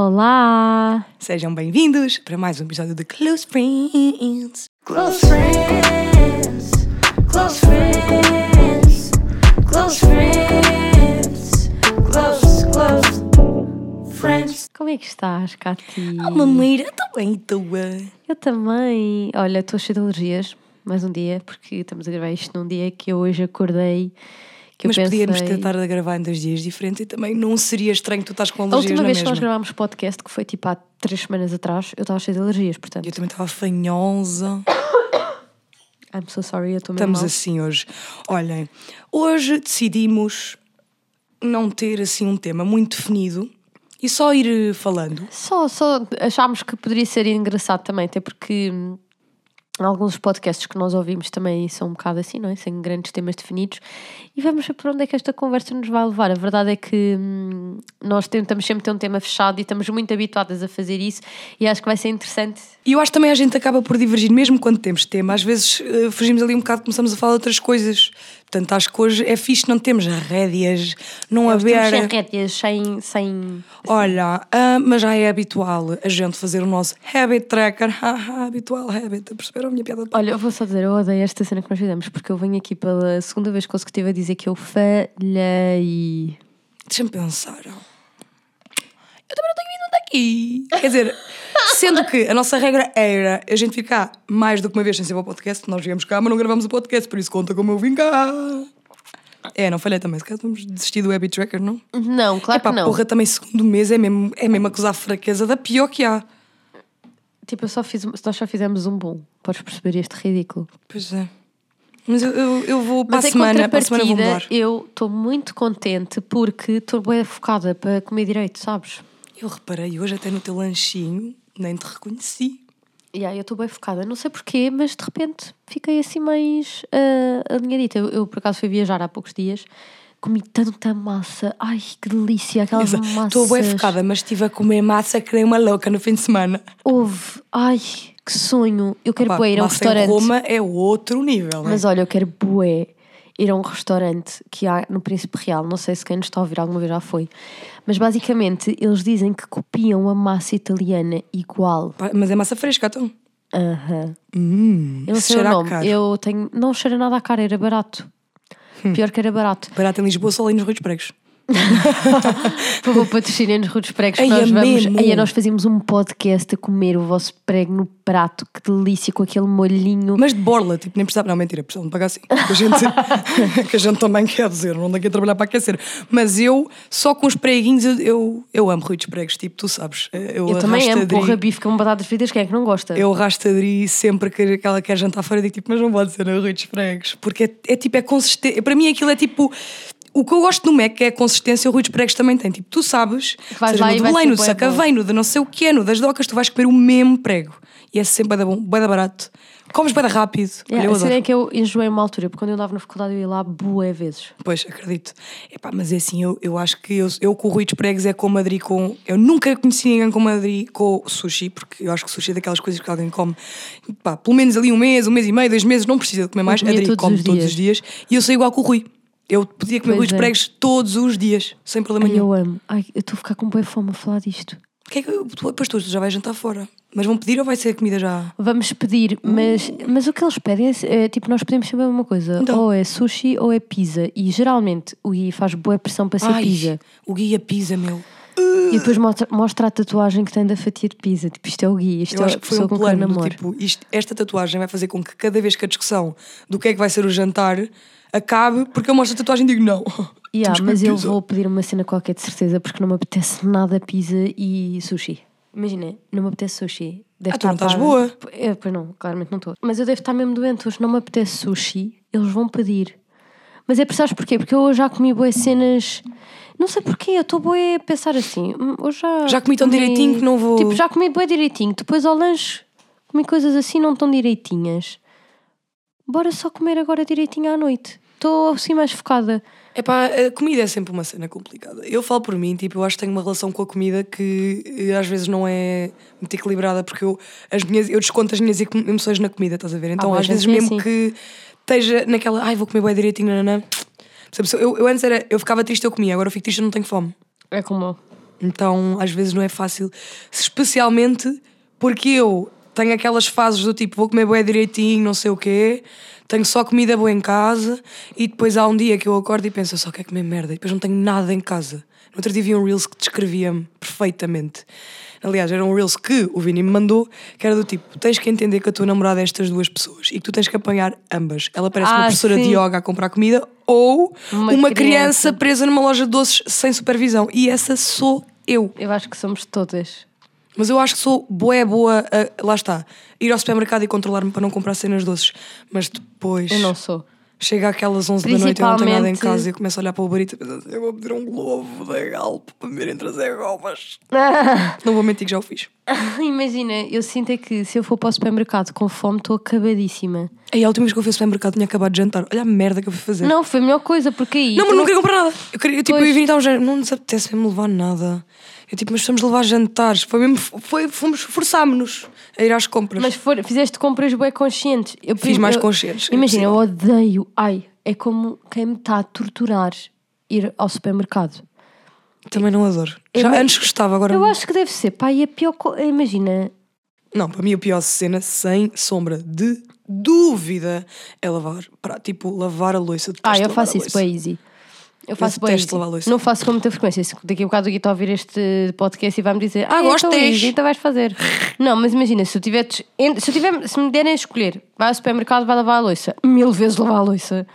Olá! Sejam bem-vindos para mais um episódio de Close Friends. Close friends, close friends, close friends, close, close friends. Como é que estás, Cati? Oh, mameira, estou bem, tua? Eu também. Olha, estou cheia de alergias, mais um dia, porque estamos a gravar isto num dia que eu hoje acordei. Que Mas eu pensei... podíamos tentar a gravar em dois dias diferentes e também não seria estranho tu estás com A alergias última na vez que nós gravámos podcast, que foi tipo há três semanas atrás, eu estava cheia de alergias, portanto. Eu também estava fanhosa. I'm so sorry, eu estou Estamos mal. assim hoje. Olhem, hoje decidimos não ter assim um tema muito definido e só ir eh, falando. Só, só achámos que poderia ser engraçado também, até porque hum, alguns podcasts que nós ouvimos também são um bocado assim, não é? Sem grandes temas definidos. E vamos ver para onde é que esta conversa nos vai levar. A verdade é que hum, nós tentamos sempre ter um tema fechado e estamos muito habituadas a fazer isso e acho que vai ser interessante. E eu acho que também a gente acaba por divergir, mesmo quando temos tema. Às vezes eh, fugimos ali um bocado, começamos a falar de outras coisas. Portanto, acho que hoje é fixe não temos rédeas, não Temos sem haver. rédeas, sem, sem... Olha, ah, mas já é habitual a gente fazer o nosso habit tracker. Haha, habitual habit. Perceberam a minha piada? Olha, eu vou só dizer, eu odeio esta cena que nós fizemos porque eu venho aqui pela segunda vez consecutiva a dizer que eu falhei. Deixa-me pensar. Eu também não tenho vindo até aqui. Quer dizer, sendo que a nossa regra era a gente ficar mais do que uma vez sem ser para o podcast, nós viemos cá, mas não gravamos o podcast, por isso conta como eu vim cá. É, não falhei também. Se calhar vamos desistir do Habit Tracker, não? Não, claro Epá, que não. porra, também segundo mês é mesmo, é mesmo acusar fraqueza da pior que há. Tipo, eu só fiz, nós só fizemos um bom. Podes perceber este ridículo. Pois é. Mas eu, eu, eu vou para Mas a em semana, para a semana vou mudar. eu estou muito contente porque estou bem focada para comer direito, sabes? Eu reparei hoje até no teu lanchinho, nem te reconheci. E aí eu estou bem focada. Não sei porquê, mas de repente fiquei assim mais uh, alinhadita. Eu, eu, por acaso fui viajar há poucos dias, comi tanta massa. Ai, que delícia, aquelas massas. Estou bem focada, mas estive a comer massa que nem uma louca no fim de semana. Houve. Ai, que sonho. Eu quero Pá, bué ir a um massa em restaurante. Roma é outro nível, não é? Mas olha, eu quero bué ir a um restaurante que há no Príncipe Real. Não sei se quem nos está a ouvir alguma vez já foi. Mas basicamente eles dizem que copiam a massa italiana igual. Mas é massa fresca, então. Aham. Hum, Eu não sei o nome. Eu tenho. Não cheira nada a cara, era barato. Pior que era barato. Barato em Lisboa, só ali nos Rios Pregos. Por favor, patrocinem-nos Rudos Pregos. Ai, nós vamos. Aí nós fazíamos um podcast a comer o vosso prego no prato. Que delícia, com aquele molhinho. Mas de borla, tipo, nem precisava. Não, mentira, precisava de pagar assim. Que a gente, que a gente também quer dizer, não ando aqui a trabalhar para aquecer. Mas eu, só com os preguinhos, eu, eu, amo Rios Pregos, tipo, tu sabes. Eu, eu também amo. Porra, bife com batatas fritas. Quem é que não gosta? Eu rastadri sempre que ela quer jantar fora, digo tipo, mas não pode ser a Rui dos Pregos. Porque é, é tipo, é consistente. Para mim aquilo é tipo. O que eu gosto no Mac é a consistência, o Rui dos Pregos também tem. Tipo, tu sabes, vais seja lá no de vai Belém, no de Sacavém, no de não sei o que é, no das docas, tu vais comer o mesmo prego. E é sempre bué da bom, bué da barato. Comes bué da rápido. Olha, Yeah, eu a cena é que eu enjoei uma altura, porque quando eu andava na faculdade eu ia lá bué vezes. Pois, acredito. Epá, mas é assim, eu, eu acho que eu, eu com o Rui dos Pregos é com Madrid com. Eu nunca conheci ninguém com Madrid com sushi, porque eu acho que sushi é daquelas coisas que alguém come pá, pelo menos ali um mês, um mês e meio, dois meses, não precisa de comer mais. Adri todos come os todos os dias e eu sou igual com o Rui. Eu podia comer Pois é. Pregos todos os dias, sem problema Ai, nenhum. eu amo. Ai, eu estou a ficar com bué fome a falar disto. Que é que eu- tu- Depois tu já vais jantar fora. Mas vão pedir ou vai ser comida já? Vamos pedir, mas, mas o que eles pedem é, é, tipo, nós pedimos sempre a mesma coisa. Então. Ou é sushi ou é pizza. E geralmente o Gui faz boa pressão para ser Ai, pizza. o guia pizza, meu. E depois mostra, mostra a tatuagem que tem da fatia de pizza. Tipo, isto é o Gui, isto Eu é acho que foi um plano do tipo, isto- esta tatuagem vai fazer com que cada vez que a discussão do que é que vai ser o jantar acabe, porque eu mostro a tatuagem e digo não. Yeah, mas eu vou pedir uma cena qualquer de certeza porque não me apetece nada pizza e sushi. Imagina, não me apetece sushi. Deve Ah, tu não estás parva. boa. É, pois não, claramente não estou. Mas eu devo estar mesmo doente hoje, não me apetece sushi, eles vão pedir. Mas é por sabes porquê? Porque eu já comi boas cenas. Não sei porquê, eu estou boa a pensar assim. hum, Hoje já. Já comi tão direitinho que não vou- Tipo, já comi boa direitinho. Depois ao lanche comi coisas assim não tão direitinhas. Bora só comer agora direitinho à noite. Estou assim mais focada. Epá, a comida é sempre uma cena complicada. Eu falo por mim, tipo, eu acho que tenho uma relação com a comida que eh, às vezes não é muito equilibrada, porque eu, as minhas, eu desconto as minhas emo- emoções na comida, estás a ver? Então boa às vezes é mesmo assim. que esteja naquela, ai, vou comer bem direitinho, nananã. Eu, eu antes era, eu ficava triste, eu comia, agora eu fico triste, eu não tenho fome. É como eu. Então, às vezes não é fácil, especialmente porque eu tenho aquelas fases do tipo, vou comer bué direitinho, não sei o quê, tenho só comida boa em casa e depois há um dia que eu acordo e penso, eu só quero comer merda e depois não tenho nada em casa. No outro dia vi um Reels que descrevia-me perfeitamente. Aliás, era um Reels que o Vini me mandou, que era do tipo: tens que entender que a tua namorada é estas duas pessoas e que tu tens que apanhar ambas. Ela parece uma Ah, professora de sim. yoga a comprar comida ou Uma uma, criança. criança presa numa loja de doces sem supervisão. E essa sou eu. Eu acho que somos todas. Mas eu acho que sou boa, boa, a- lá está, ir ao supermercado e controlar-me para não comprar cenas doces. Mas depois Eu não sou. chega àquelas 11 da noite e eu não tenho nada em casa e eu começo a olhar para o Uber Eats e penso assim, eu vou pedir um globo da Galp para me virem trazer gomas. Não vou mentir que já o fiz. Imagina, eu sinto é que se eu for para o supermercado com fome, estou acabadíssima. Aí a última vez que eu fui ao supermercado tinha acabado de jantar. Olha a merda que eu fui fazer. Não, foi a melhor coisa, porque aí. Não, mas não queria comprar nada. Eu queria, tipo, eu Pois. ia vir e estava já, não nos apetece mesmo levar nada. Eu tipo, mas precisamos levar jantares. Foi mesmo, foi, fomos, forçámos-nos a ir às compras. Mas for, fizeste compras bem conscientes. Eu, Fiz mais eu- conscientes, é Imagina, eu odeio. Ai, é como quem me está a torturar ir ao supermercado. Também não adoro. Eu- Já antes gostava, agora Eu acho que deve ser, pá, e a pior. Imagina, Não, para mim a pior cena, sem sombra de dúvida, é lavar. Para, tipo, lavar a louça. Ah, eu faço isso bem easy. Eu faço bem louça. Não faço com muita frequência. Se Daqui a bocado o Gui está a ouvir este podcast e vai-me dizer Ah, gosto então, deste." easy, então vais fazer. Não, mas imagina, se eu tiver, se eu tiver, se me derem a escolher, vai ao supermercado, vai lavar a louça. Mil vezes lavar a louça.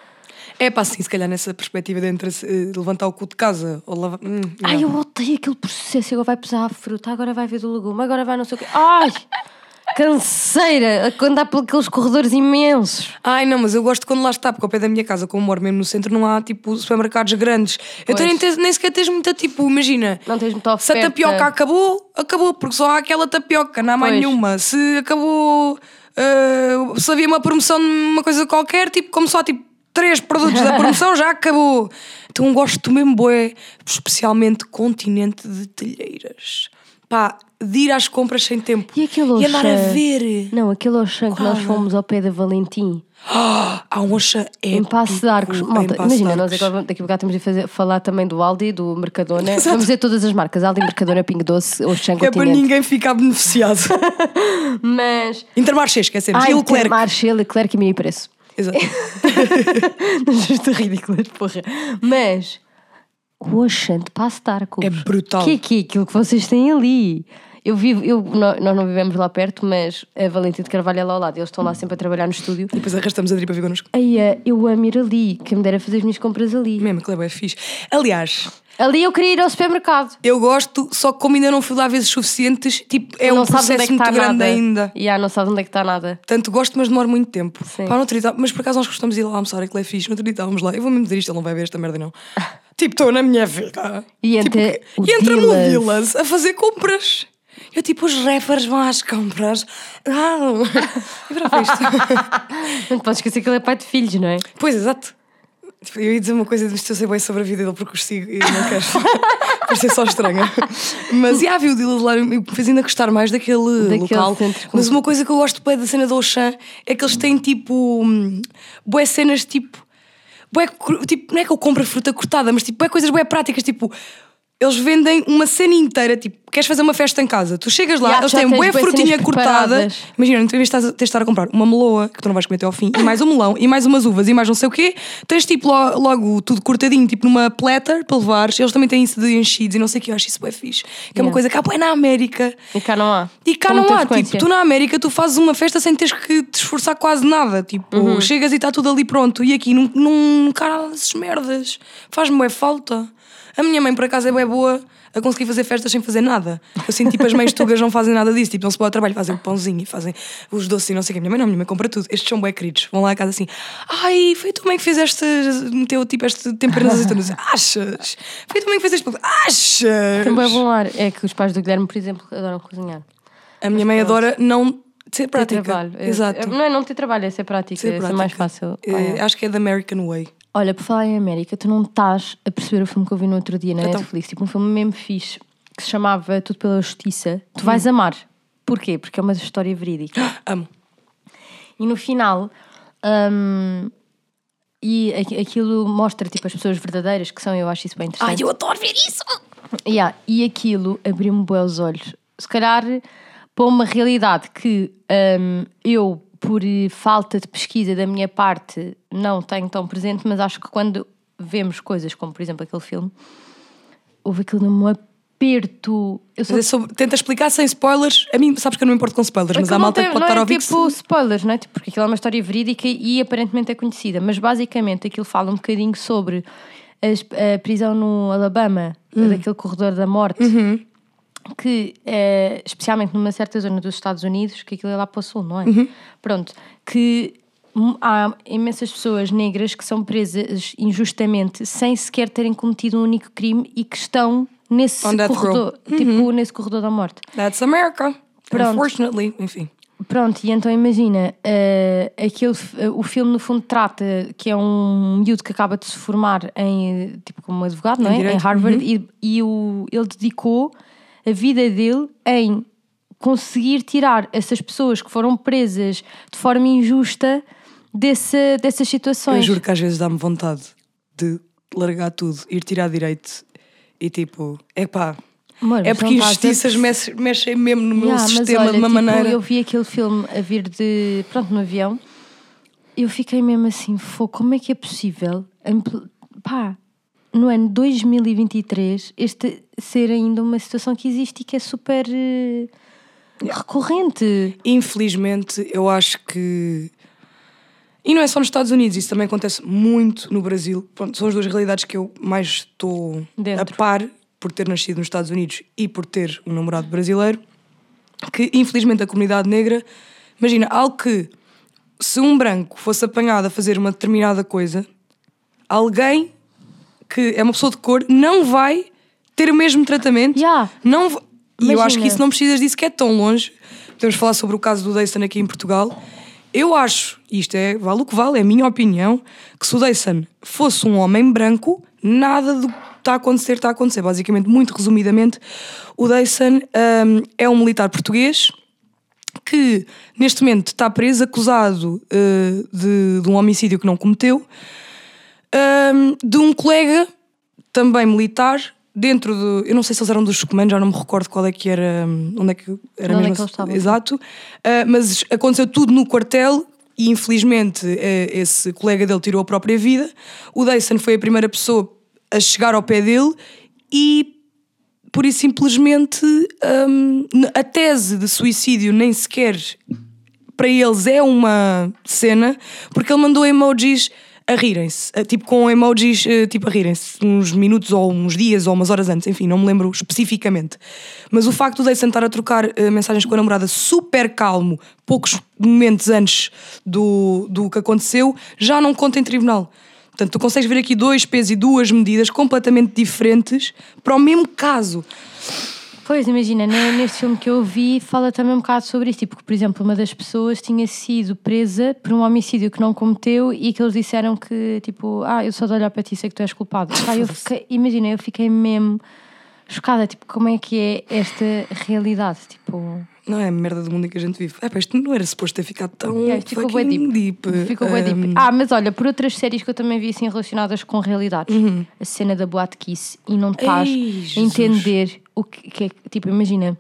É pá, sim, se calhar nessa perspectiva de entre levantar o cu de casa ou lavar. Hum, Ai, eu odeio aquele processo. Agora vai pesar a fruta, agora vai ver do legume, agora vai não sei o quê. Ai, canseira. A andar por aqueles corredores imensos. Ai não, mas eu gosto quando lá está, porque ao pé da minha casa, como moro mesmo no centro, não há tipo supermercados grandes. Eu Pois. nem, tens- nem sequer tens muita tipo, imagina. Não tens muita Se a oferta. tapioca acabou, acabou, porque só há aquela tapioca, não há mais Pois. nenhuma. Se acabou, eh, se havia uma promoção de uma coisa qualquer, tipo, como só tipo três produtos da promoção, já acabou. Então gosto mesmo, boé, especialmente continente de telheiras. Pá, de ir às compras sem tempo. E aquele E andar a Auchan? ver. Não, aquele Auchan que nós fomos ao pé da Valentim. Ah, há um Oxa Em Passo de Arcos. épico, Malta, imagina, nós agora daqui a bocado temos de fazer, falar também do Aldi, do Mercadona. Exato. Vamos dizer todas as marcas: Aldi, Mercadona, Pingo Doce, Auchan, Que é para ninguém ficar beneficiado. Mas. Intermarché, esquecemos. Ai, e o Leclerc. Marché, Leclerc e meio preço. Exato. Isto é ridículo, porra. Mas. O Auchan de Passo de Arcos. É brutal. O que é que é aquilo que vocês têm ali? Eu vivo, eu, nó- nós não vivemos lá perto, mas a Valentim de Carvalho é lá ao lado. Eles estão lá sempre a trabalhar no estúdio. E depois arrastamos a dripa vir connosco. Aí, eh, eu amo ir ali, que me dera fazer as minhas compras ali. Mesmo, aquilo é fixe. Aliás, Ali eu queria ir ao supermercado. eu gosto, só que como ainda não fui lá vezes suficientes, tipo, é não um onde processo é que muito está grande nada. ainda. Yeah, não sabes onde é que está nada. Tanto gosto, mas demora muito tempo. Sim. Pá, dia, mas por acaso nós gostamos de ir lá almoçar, aquilo é fixe. No outro dia estávamos lá, eu vou mesmo dizer isto, ele não vai ver esta merda, não. tipo, estou na minha vida. E tipo, entra e entra-me o. Dillas a fazer compras. Eu tipo, os rappers vão às compras. Ah, e para isto. Não te podes esquecer que ele é pai de filhos, não é? Pois, exato. Tipo, Eu ia dizer uma coisa, mas eu sei bem sobre a vida dele porque os sigo e não quero parecer só estranha. Mas já vi o Dillas lá e me fez ainda gostar mais daquele, Daquele local. Mas uma coisa que eu gosto bem da cena do Auchan é que eles têm tipo. hum, Boé cenas tipo. Bué, tipo, não é que eu compro fruta cortada, mas tipo, é coisas bem práticas, tipo. Eles vendem uma cena inteira, tipo, queres fazer uma festa em casa, tu chegas lá, Ya, eles têm bué bué frutinha cortada. Imagina, em vez de estar a comprar uma meloa, que tu não vais comer até ao fim, e mais um melão, e mais umas uvas, e mais não sei o quê, tens tipo lo- logo, tudo cortadinho, tipo numa platter para levares. Eles também têm isso de enchidos e não sei o que, eu acho isso bem fixe. Que é uma coisa que há bué na América. E cá não há. E cá Com não há, tipo, tu na América tu fazes uma festa sem teres que te esforçar quase nada. Tipo, Uhum. chegas e está tudo ali pronto. E aqui não, não cara dessas merdas. Faz-me bué falta. A minha mãe, por acaso, é bué boa a conseguir fazer festas sem fazer nada. Eu sinto tipo as mães tugas não fazem nada disso. Tipo, não se pode ao trabalho, fazem o pãozinho e fazem os doces e não sei o quê. Minha mãe não, minha mãe compra tudo. Estes são bué queridos. Vão lá a casa assim, ai, foi tu mãe que fizeste, meteu tipo este tempero nas azeitonas. Achas? Foi tu mãe que fizeste, achas? Bem bom ar. É que os pais do Guilherme, por exemplo, adoram cozinhar. A minha mãe adora não ser Ter prática. trabalho. É- Exato. é- não é não ter trabalho, é ser prática. Ser é ser mais prática. fácil. É, Olha. acho que é da American Way. Olha, por falar em América, tu não estás a perceber o filme que eu vi no outro dia na Então. Netflix, tipo um filme mesmo fixe, que se chamava Tudo pela Justiça. Tu vais amar. Porquê? Porque é uma história verídica. Amo. E no final, hum, e aqui- aquilo mostra tipo as pessoas verdadeiras que são, eu acho isso bem interessante. Ai, eu adoro ver isso! Yeah, e aquilo abriu-me bem os olhos. Se calhar para uma realidade que hum, eu, por eh, falta de pesquisa da minha parte, não tenho tão presente, mas acho que quando vemos coisas como, por exemplo, aquele filme, houve aquilo num aperto. Eu sou é sobre- tenta explicar sem spoilers. A mim, sabes que eu não me importo com spoilers, mas Aquilo há malta tem- que pode não estar a é ouvir que tipo se- spoilers, não é? Tipo, Porque aquilo é uma história verídica e aparentemente é conhecida, mas basicamente aquilo fala um bocadinho sobre as- a prisão no Alabama, Hum. daquele corredor da morte, Uhum. Que é, especialmente numa certa zona dos Estados Unidos, que aquilo é lá para o sul, não é? Uhum. Pronto, que há imensas pessoas negras que são presas injustamente sem sequer terem cometido um único crime e que estão nesse On corredor, tipo nesse corredor da morte. That's America. Pronto. Unfortunately. Enfim. Pronto, e então imagina, eh, aquele, eh, o filme no fundo trata que é um miúdo que acaba de se formar em, tipo como advogado, não é? Em Direito, Harvard, e, e o, ele dedicou a vida dele em conseguir tirar essas pessoas que foram presas de forma injusta desse, dessas Eu situações. juro que às vezes dá-me vontade de largar tudo, ir tirar direito e tipo, epá. Amor, é porque injustiças mexem, mexem mesmo no meu Yeah, mas sistema olha, de uma tipo, maneira. Eu vi aquele filme a vir de. Pronto, no avião. Eu fiquei mesmo assim, "Fô, como é que é possível? Pá, no ano 2023, este ser ainda uma situação que existe e que é super. eh, recorrente. Infelizmente, eu acho que. E não é só nos Estados Unidos, isso também acontece muito no Brasil. Pronto, são as duas realidades que eu mais estou Dentro. a par por ter nascido nos Estados Unidos e por ter um namorado brasileiro. Que infelizmente a comunidade negra, imagina, algo que se um branco fosse apanhado a fazer uma determinada coisa, alguém que é uma pessoa de cor não vai ter o mesmo tratamento. Yeah. Não E eu acho que isso não precisas disso que é tão longe. Podemos falar sobre o caso do Dayson aqui em Portugal. Eu acho, e isto é, vale o que vale, é a minha opinião, que se o Dayson fosse um homem branco, nada do que está a acontecer está a acontecer. Basicamente, muito resumidamente, o Dayson hum, é um militar português que neste momento está preso, acusado eh, de, de um homicídio que não cometeu, hum, de um colega também militar, dentro do. Eu não sei se eles eram dos comandos, já não me recordo qual é que era. hum, Onde é que era Onde é mesmo. que eles estavam? Exato. Ah, mas aconteceu tudo no quartel. E infelizmente eh, esse colega dele tirou a própria vida. O Dyson foi a primeira pessoa a chegar ao pé dele e por isso simplesmente hum, a tese de suicídio nem sequer para eles é uma cena, porque ele mandou emojis a rirem-se, eh, tipo com emojis eh, tipo a rirem-se, uns minutos ou uns dias ou umas horas antes, enfim, não me lembro especificamente. Mas o facto de Dyson estar a trocar eh, mensagens com a namorada super calmo, poucos momentos antes do, do que aconteceu, já não conta em tribunal. Portanto, tu consegues ver aqui dois pesos e duas medidas completamente diferentes para o mesmo caso. Pois, imagina, ne- neste filme que eu vi, fala também um bocado sobre isso. Tipo, que, por exemplo, uma das pessoas tinha sido presa por um homicídio que não cometeu e que eles disseram que, tipo, ah, eu só de olhar para ti sei que tu és culpado. Pá, eu fiquei, imagina, eu fiquei mesmo chocada. Tipo, como é que é esta realidade? Tipo, Não é a merda do mundo em que a gente vive. É, pá, isto não era suposto ter ficado tão é, ficou fucking deep. deep. Ficou bué deep. Um, Ah, mas olha, por outras séries que eu também vi assim relacionadas com realidades, Uhum. a cena da Boate Kiss e não estás a entender o que, que é. Tipo, imagina,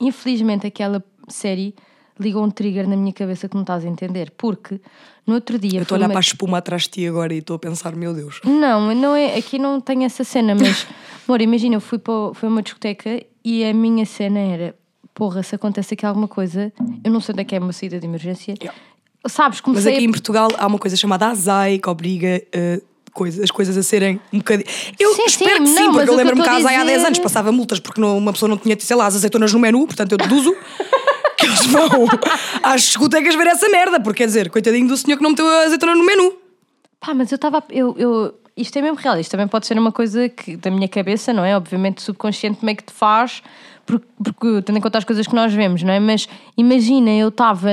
infelizmente aquela série ligou um trigger na minha cabeça que não estás a entender, porque no outro dia. Eu estou a foi olhar uma- para a espuma atrás de ti agora e estou a pensar, meu Deus. Não, não é, aqui não tem essa cena, mas amor, imagina, eu fui para fui a uma discoteca e a minha cena era porra, se acontece aqui alguma coisa, eu não sei onde é que é uma saída de emergência. Yeah. Sabes, Mas comecei aqui a em Portugal há uma coisa chamada ASAI que obriga coisa- as coisas a serem um bocadinho. Eu Sim, espero sim, que sim, não, mas porque eu lembro-me que a ASAI há 10 dizer- anos passava multas porque não- uma pessoa não tinha, sei lá, as azeitonas no menu, portanto eu deduzo que eles vão às discotecas ver essa merda, porque quer dizer, coitadinho do senhor que não meteu a azeitona no menu. Pá, mas eu estava. Eu, eu, isto é mesmo real, isto também pode ser uma coisa que da minha cabeça, não é? Obviamente, subconsciente meio que te faz, porque, porque tendo em conta as coisas que nós vemos, não é? Mas imagina, eu estava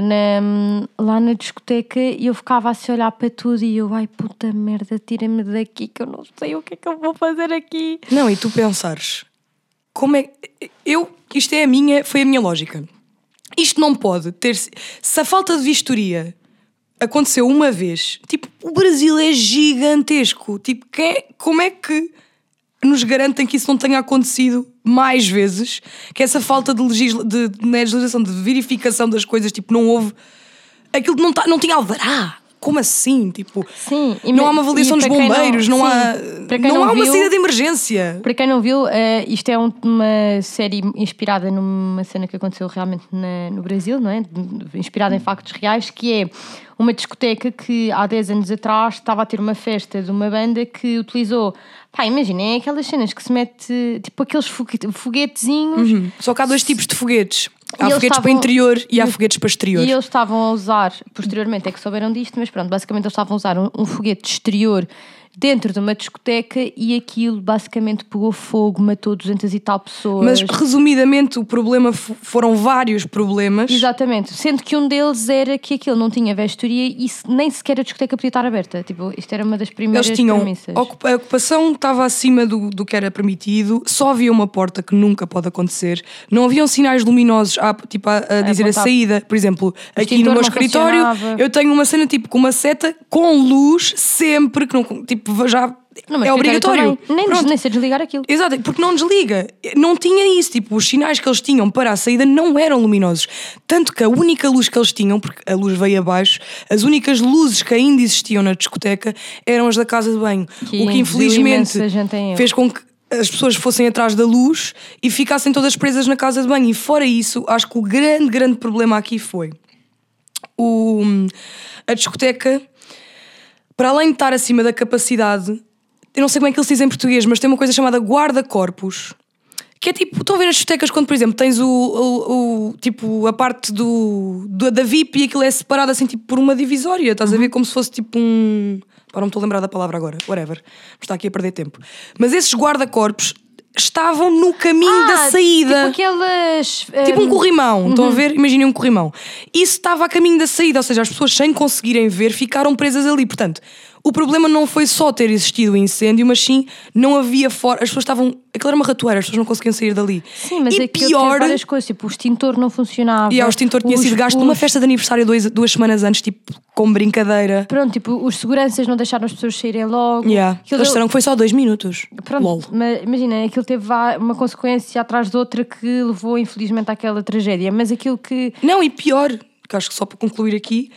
lá na discoteca e eu ficava a olhar para tudo e eu, ai puta merda, tira-me daqui que eu não sei o que é que eu vou fazer aqui. Não, e tu pensares, como é. Eu, isto é a minha, foi a minha lógica. Isto não pode ter. Se a falta de vistoria aconteceu uma vez, tipo, o Brasil é gigantesco. Tipo, quem é- como é que nos garantem que isso não tenha acontecido mais vezes? Que essa falta de, legisla de, de legislação, de verificação das coisas, tipo, não houve. Aquilo não, tá, não tinha alvará. Como assim? Tipo, Sim, não há uma avaliação dos não- bombeiros, não, sim, há, não, não há uma viu- saída de emergência. Para quem não viu, eh, isto é um- uma série inspirada numa cena que aconteceu realmente na- no Brasil, não é? Inspirada em factos reais, que é uma discoteca que há 10 anos atrás estava a ter uma festa de uma banda que utilizou. Pá, imaginem, é aquelas cenas que se mete, tipo aqueles fogue- foguetezinhos. Só que há dois tipos de foguetes. Há foguetes para estavam- interior e há foguetes para exterior. E eles estavam a usar, posteriormente é que souberam disto, mas pronto, basicamente eles estavam a usar um, um foguete exterior dentro de uma discoteca e aquilo basicamente pegou fogo, matou 200 e tal pessoas. Mas resumidamente, o problema foram vários problemas. Exatamente, sendo que um deles era que aquilo não tinha vestoria e nem sequer a discoteca podia estar aberta. Tipo, isto era uma das primeiras Eles tinham. premissas. A ocupação estava acima do, do que era permitido, só havia uma porta que nunca pode acontecer, não haviam sinais luminosos a, tipo, a, a dizer a saída. Por exemplo, aqui extintor no meu escritório, eu tenho uma cena tipo com uma seta com luz sempre, que não, tipo, já. No meu é obrigatório. Nem, Pronto. nem sei desligar aquilo. Exato, porque não desliga. Não tinha isso. Tipo, os sinais que eles tinham para a saída não eram luminosos. Tanto que a única luz que eles tinham, porque a luz veio abaixo, as únicas luzes que ainda existiam na discoteca eram as da casa de banho. Que o que infelizmente fez com que as pessoas fossem atrás da luz e ficassem todas presas na casa de banho. E fora isso, acho que o grande, grande problema aqui foi o, a discoteca, para além de estar acima da capacidade, eu não sei como é que eles dizem em português, mas tem uma coisa chamada guarda-corpos. Que é tipo, estão a ver as discotecas quando, por exemplo, tens o, o- o- tipo, a parte do, do- da VIP e aquilo é separado assim, tipo, por uma divisória. Estás a ver como se fosse tipo um. Pá, não me estou a lembrar da palavra agora, whatever. Mas está aqui a perder tempo. Mas esses guarda-corpos estavam no caminho Ah, da saída. Tipo aquelas. Tipo um hum, corrimão, estão a ver? Imaginem um corrimão. Isso estava a caminho da saída, ou seja, as pessoas sem conseguirem ver ficaram presas ali. Portanto, o problema não foi só ter existido o incêndio, mas sim não havia fora. As pessoas estavam. Aquilo era uma ratoeira, as pessoas não conseguiam sair dali. Sim, mas e aquilo pior. tinha várias coisas, tipo, o extintor não funcionava. E o extintor tinha os- sido gasto os- numa festa de aniversário dois, duas semanas antes, tipo, com brincadeira. Pronto, tipo, os seguranças não deixaram as pessoas saírem logo. Yeah. Aquilo Eles deu- disseram que foi só dois minutos. Pronto, Lol. mas imagina, aquilo teve uma consequência atrás de outra que levou infelizmente àquela tragédia. Mas aquilo que. Não, e pior, que acho que só para concluir aqui,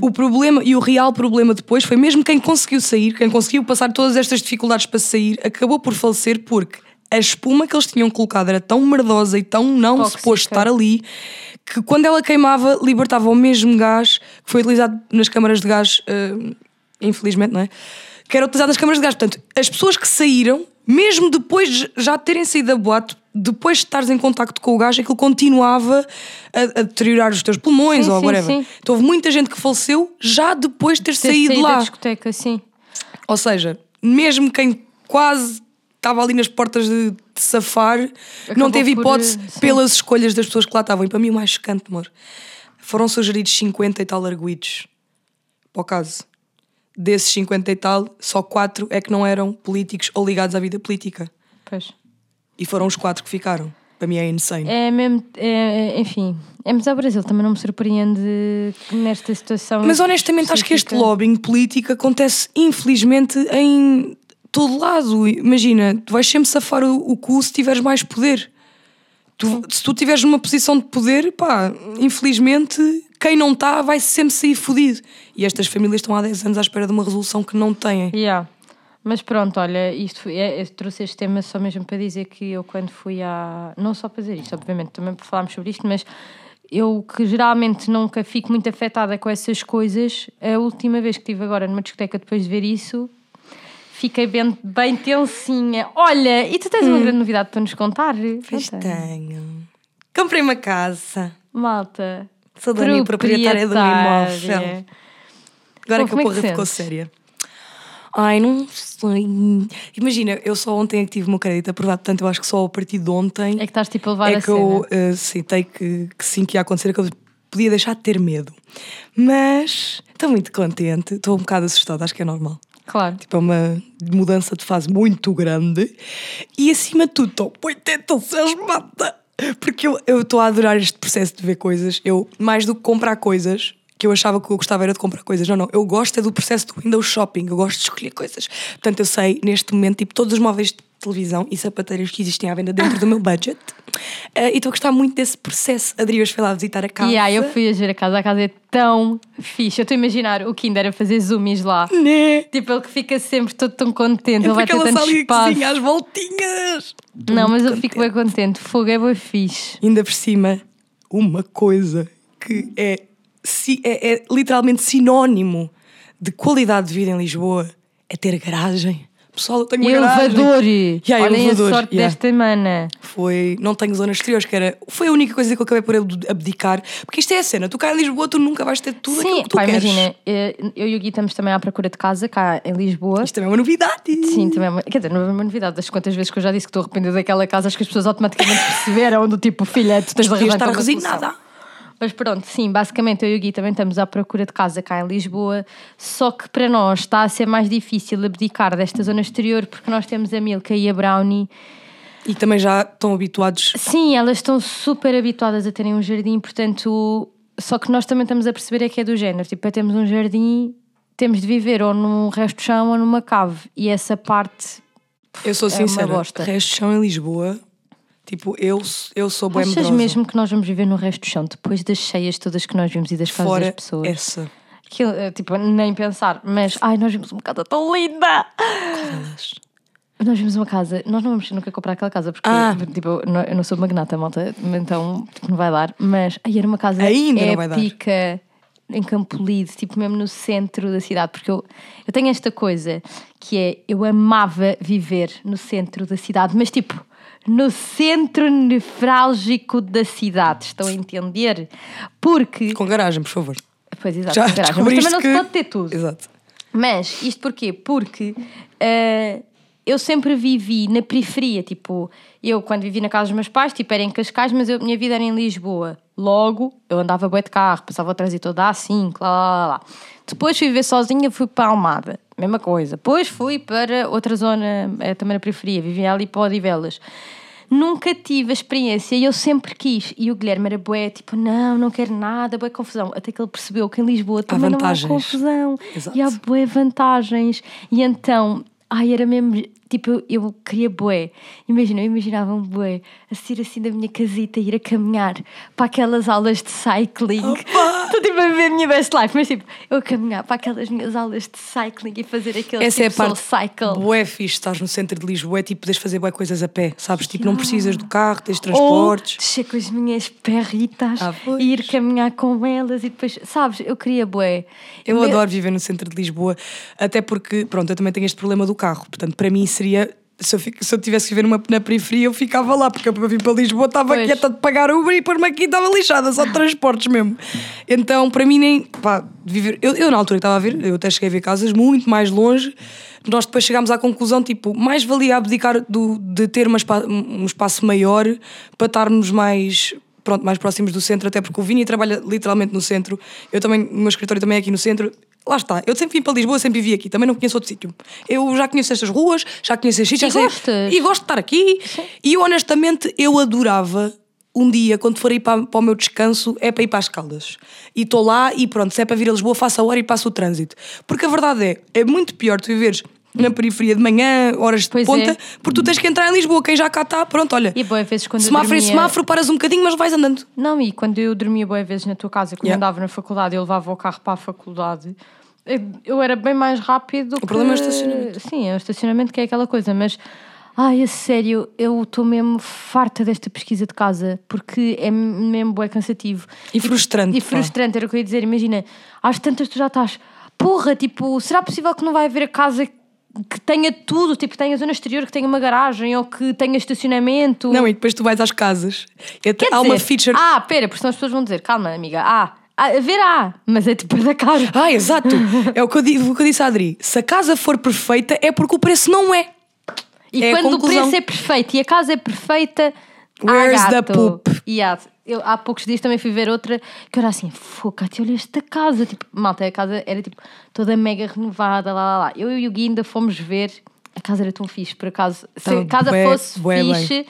o problema e o real problema depois foi mesmo quem conseguiu sair, quem conseguiu passar todas estas dificuldades para sair, acabou por falecer porque a espuma que eles tinham colocado era tão merdosa e tão não Tóxica. suposto estar ali que quando ela queimava libertava o mesmo gás que foi utilizado nas câmaras de gás, eh, infelizmente, não é? Que era utilizado nas câmaras de gás. Portanto, as pessoas que saíram, mesmo depois de já terem saído da boate, depois de estares em contacto com o gás, aquilo continuava a, a deteriorar os teus pulmões Sim, ou sim, whatever. sim. Então houve muita gente que faleceu já depois de ter, ter saído saído lá. da discoteca, sim. Ou seja, mesmo quem quase estava ali nas portas de, de safar, não Acabou teve por, hipótese eh, sim. pelas escolhas das pessoas que lá estavam. E para mim o mais chocante, amor, foram sugeridos 50 e tal arguídos para o caso. Desses 50 e tal, só 4 é que não eram políticos ou ligados à vida política. Pois. E foram os 4 que ficaram. Para mim é insane. É mesmo. é- enfim. É, mas o Brasil também não me surpreende nesta situação. Mas honestamente acho que este específica. lobbying político acontece infelizmente em todo lado. Imagina, tu vais sempre safar o, o cu se tiveres mais poder. Tu- se tu tiveres numa posição de poder, pá, infelizmente quem não está vai sempre sair fodido. E estas famílias estão há 10 anos à espera de uma resolução que não têm. Yeah. Mas pronto, olha, isto é, eu trouxe este tema só mesmo para dizer que eu quando fui a. Não só para dizer isto, obviamente, também para falarmos sobre isto, mas eu que geralmente nunca fico muito afetada com essas coisas, a última vez que estive agora numa discoteca depois de ver isso, fiquei bem, bem tensinha. Olha, e tu tens uma grande novidade para nos contar? Pois tenho. Comprei uma casa. Malta. Sou dona e proprietária do meu imóvel. Agora Bom, que a como é que porra ficou séria. Ai, não sei. Imagina, eu só ontem é que tive o meu crédito aprovado, portanto eu acho que só a partir de ontem É que estás tipo a levar é a que eu uh, citei que, que sim que ia acontecer, que eu podia deixar de ter medo. Mas estou muito contente, estou um bocado assustada, acho que é normal. Claro. Tipo, é uma mudança de fase muito grande e acima de tudo estou muito entusiasmada porque eu estou a adorar este processo de ver coisas. Eu, mais do que comprar coisas, que eu achava que eu gostava era de comprar coisas. Não, não. Eu gosto é do processo do window shopping. Eu gosto de escolher coisas. Portanto, eu sei neste momento, tipo, todos os móveis televisão e sapateiras que existem à venda dentro do meu budget. Ah, e estou a gostar muito desse processo. A foi lá visitar a casa. E aí eu fui a ver a casa, a casa é tão fixe. Eu estou a imaginar o Kinder a fazer zoomies lá. Né? Tipo, ele que fica sempre todo tão contente, ele vai ter tanto espaço. às voltinhas. Não, mas eu Muito fico bem contente. Fogo é bem fixe. Ainda por cima, uma coisa que é, é- é literalmente sinónimo de qualidade de vida em Lisboa é ter garagem. Pessoal, eu tenho uma E garagem. elevador! Yeah, Olhem elevador, a sorte yeah. desta mana. Foi, não tenho zonas exteriores, que era, foi a única coisa que eu acabei por abdicar. Porque isto é a cena, tu cá em Lisboa, tu nunca vais ter tudo aquilo Sim, que tu pá, queres. imagina, eh, eu e o Gui estamos também à procura de casa cá em Lisboa. Isto também é uma novidade. Sim, também é uma, quer dizer, não é uma novidade. Das quantas vezes que eu já disse que estou arrependida daquela casa, acho que as pessoas automaticamente perceberam do tipo, filha, tu tens de arranjar estar uma solução. Mas pronto, sim, basicamente eu e o Gui também estamos à procura de casa cá em Lisboa, só que para nós está a ser mais difícil abdicar desta zona exterior porque nós temos a Milka e a Brownie. E também já estão habituados. Sim, elas estão super habituadas a terem um jardim, portanto, só que nós também estamos a perceber é que é do género, tipo, para termos um jardim, temos de viver ou num resto de chão ou numa cave, e essa parte Eu sou É sincera, resto de chão em Lisboa, tipo, eu, eu sou bem Achas medrosa. mesmo que nós vamos viver no resto do chão depois das cheias todas que nós vimos e das casas Fora das pessoas? essa. Aquilo, é, tipo, nem pensar, mas ai, nós vimos uma casa tão linda! Nós vimos uma casa, nós não vamos nunca comprar aquela casa porque Ah. tipo, eu não- sou magnata, malta, então tipo, não vai dar. Mas aí era uma casa Ainda épica em Campo Lido, tipo mesmo no centro da cidade, porque eu, eu tenho esta coisa que é eu amava viver no centro da cidade, mas tipo no centro nefrálgico da cidade, estão a entender? Porque. Com garagem, por favor. Pois exato, Já com garagem, mas também não que... se pode ter tudo. Exato. Mas isto porquê? Porque eh, eu sempre vivi na periferia. Tipo, eu quando vivi na casa dos meus pais, tipo, era em Cascais, mas a minha vida era em Lisboa. Logo, eu andava bué de carro, passava o trânsito todo a 5, lá, lá, lá, lá. Depois fui viver sozinha, fui para a Almada. Mesma coisa. Depois fui para outra zona, eh, também na periferia, vivia ali para Odivelas. Nunca tive a experiência e eu sempre quis. E o Guilherme era bué, tipo, não, não quero nada, bué confusão. Até que ele percebeu que em Lisboa também não há confusão. Exato. E há bué vantagens. E então, ai, era mesmo, tipo, eu, eu queria bué. Imagina, eu imaginava um bué a sair assim da minha casita e ir a caminhar para aquelas aulas de cycling. Estou tipo a ver a minha best life, mas tipo, eu a caminhar para aquelas minhas aulas de cycling e fazer aquele Essa é a tipo, parte cycle. bué fixe, estás no centro de Lisboa, é tipo, podes fazer bué coisas a pé, sabes? Tipo, não precisas do carro, tens Ou transportes. descer com as minhas perritas Ah, e ir caminhar com elas e depois, sabes, eu queria bué. Eu Me- adoro viver no centro de Lisboa, até porque, pronto, eu também tenho este problema do carro. Portanto, para mim seria. Se eu, fico- se eu tivesse que viver numa, na periferia, eu ficava lá, porque eu vir para Lisboa estava Pois. quieta de pagar Uber e pôr-me aqui estava lixada, só de transportes mesmo. Então, para mim, nem. Pá, viver. Eu, eu na altura que estava a ver, eu até cheguei a ver casas muito mais longe. Nós depois chegámos à conclusão, tipo, mais valia abdicar do, de ter uma um espaço maior para estarmos mais pronto, mais próximos do centro, até porque o Vini trabalha literalmente no centro. Eu também, o meu escritório também é aqui no centro. Lá está, eu sempre vim para Lisboa, sempre vivi aqui, também não conheço outro sítio. Eu já conheço estas ruas, já conheço estes sítios, E gostas? e gosto de estar aqui. E eu, honestamente, eu adorava um dia, quando for ir para, para o meu descanso, é para ir para as Caldas. E estou lá e pronto, se é para vir a Lisboa, faço a hora e passo o trânsito. Porque a verdade é, é muito pior tu viveres na periferia de manhã, horas de Pois ponta, é. porque tu tens que entrar em Lisboa. Quem já cá está, pronto, olha. E boas vezes quando Semáforo em dormia- semáforo, paras um bocadinho, mas vais andando. Não, e quando eu dormia boas vezes na tua casa, quando Yeah. andava na faculdade, eu levava o carro para a faculdade, eu- eu era bem mais rápido. O problema é o estacionamento. Sim, é o estacionamento que é aquela coisa, mas. Ai, a sério, eu estou mesmo farta desta pesquisa de casa porque é mesmo bué cansativo. E frustrante, E pá. frustrante, era o que eu ia dizer. Imagina, às tantas tu já estás, porra, tipo, será possível que não vai haver a casa que tenha tudo? Tipo, tenha zona exterior, que tenha uma garagem ou que tenha estacionamento? Não, e depois tu vais às casas. Quer há uma feature. Ah, pera, porque senão as pessoas vão dizer, calma, amiga, ah, a ver há, mas é tipo da cara. Ah, exato. É o que, eu, o que eu disse à Adri. Se a casa for perfeita, é porque o preço não é. E é quando o preço é perfeito e a casa é perfeita, Where's the poop? Yeah. Eu, há poucos dias também fui ver outra que era assim, foca, te olha esta casa. Tipo, malta, a casa era tipo toda mega renovada, lá, lá, lá. Eu e o Gui ainda fomos ver, a casa era tão fixe, por acaso. Se Tava a casa bué, fosse bué bem. fixe,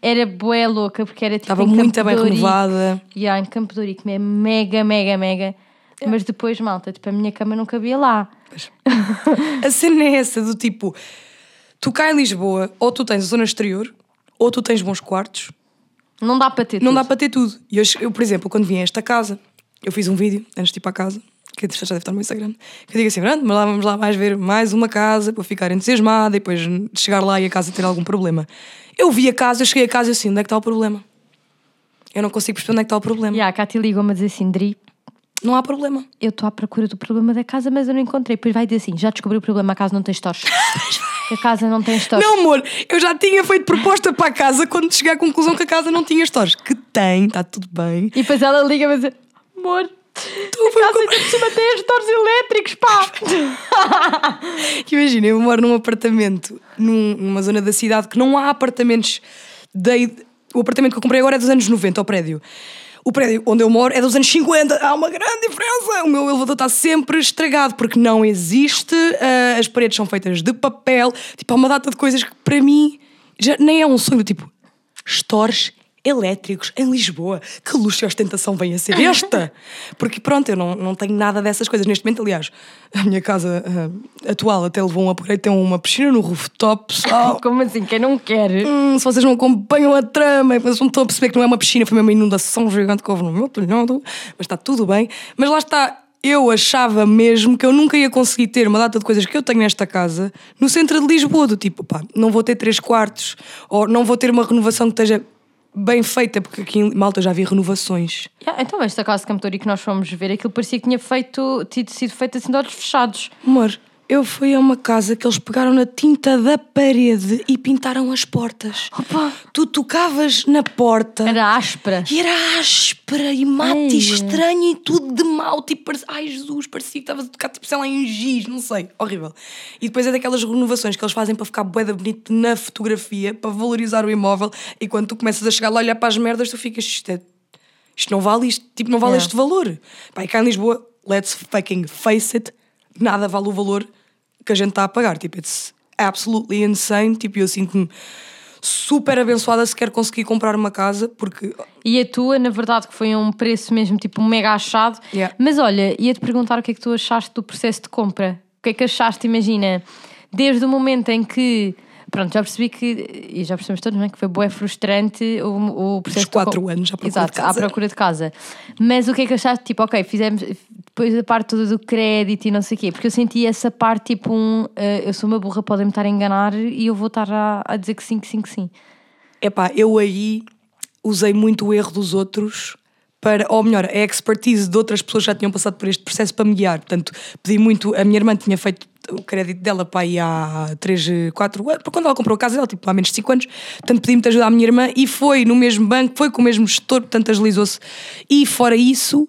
era bué louca, porque era tipo. Estava muito bem renovada. E há em Campo de Ourique, é mega, mega, mega. Mas depois, malta, tipo, a minha cama não cabia lá. A cena é essa do tipo. Tu cá em Lisboa, ou tu tens a zona exterior, ou tu tens bons quartos, Não dá para ter não tudo. dá para ter tudo. E eu, eu, por exemplo, quando vim a esta casa, eu fiz um vídeo antes de ir para a casa, que já deve estar no Instagram, que eu digo assim: pronto, mas lá vamos lá mais ver mais uma casa para ficar entusiasmada e depois de chegar lá e a casa ter algum problema. Eu vi a casa, eu cheguei a casa e assim: onde é que está o problema? Eu não consigo perceber onde é que está o problema. E a Cátia ligou-me a dizer assim, Dri, Não há problema. eu estou à procura do problema da casa, mas eu não encontrei. Depois vai dizer assim, já descobri o problema, a casa não tem stores. a casa não tem stores. Não, amor, eu já tinha feito proposta para a casa quando cheguei à conclusão que a casa não tinha stores. Que tem, está tudo bem. E depois ela liga-me a dizer, amor, Tu a casa ainda por cima tem stores elétricos, pá! Imagina, eu moro num apartamento num- numa zona da cidade que não há apartamentos. De, o apartamento que eu comprei agora é dos anos 90, o prédio. O prédio onde eu moro é dos anos 50. Há uma grande diferença. O meu elevador está sempre estragado porque não existe. ah, as paredes são feitas de papel. Tipo, há uma data de coisas que para mim já nem é um sonho. Tipo, stores elétricos em Lisboa. Que luxo e ostentação vem a ser esta? Porque pronto, eu não, não tenho nada dessas coisas. Neste momento, aliás, a minha casa ah, atual até levou um upgrade, tem uma piscina no rooftop, pessoal. Como assim? Quem não quer? Hum, se vocês não acompanham a trama, mas não estão a perceber que não é uma piscina, foi mesmo uma inundação gigante que houve no meu telhado, mas está tudo bem. Mas lá está, eu achava mesmo que eu nunca ia conseguir ter uma data de coisas que eu tenho nesta casa no centro de Lisboa, do tipo, pá, não vou ter três quartos, ou não vou ter uma renovação que esteja bem feita, porque aqui em Malta já vi renovações. Yeah, então, esta casa de Camtori que nós fomos ver, aquilo parecia que tinha feito, tido sido feito assim de olhos fechados. Amor, eu fui a uma casa que eles pegaram na tinta da parede e pintaram as portas. Opa! Tu tocavas na porta. Era áspera. E era áspera e mate e estranha e tudo de mal. Tipo, parece- ai Jesus, parecia que estavas a tocar tipo, sei lá, em giz, não sei. Horrível. E depois é daquelas renovações que eles fazem para ficar bué da bonito na fotografia, para valorizar o imóvel. E quando tu começas a chegar lá a olhar para as merdas, tu ficas, isto, é- isto não vale isto, tipo, não vale Yeah. este valor. E cá em Lisboa, let's fucking face it, nada vale o valor que a gente está a pagar. Tipo, it's absolutely insane. Tipo, eu sinto-me super abençoada se quer conseguir comprar uma casa, porque E a tua, na verdade, que foi um preço mesmo, tipo, mega achado. Yeah. Mas olha, ia-te perguntar o que é que tu achaste do processo de compra. O que é que achaste, imagina, desde o momento em que. Pronto, já percebi que, e já percebemos todos, não é? Que foi bué frustrante o, o processo de quatro com- anos à procura Exato, de casa. à procura de casa. Mas o que é que achaste? Tipo, ok, fizemos depois a parte toda do crédito e não sei o quê, porque eu senti essa parte tipo um. eh, eu sou uma burra, podem-me estar a enganar e eu vou estar a, a dizer que sim, que sim, que sim. Epá, eu aí usei muito o erro dos outros para, ou melhor, a expertise de outras pessoas que já tinham passado por este processo para me guiar. Portanto, pedi muito, a minha irmã tinha feito o crédito dela para aí há 3, 4 anos, quando ela comprou a casa dela, tipo há menos de 5 anos, portanto pedi muita ajuda à minha irmã e foi no mesmo banco, foi com o mesmo gestor, portanto agilizou-se. E fora isso,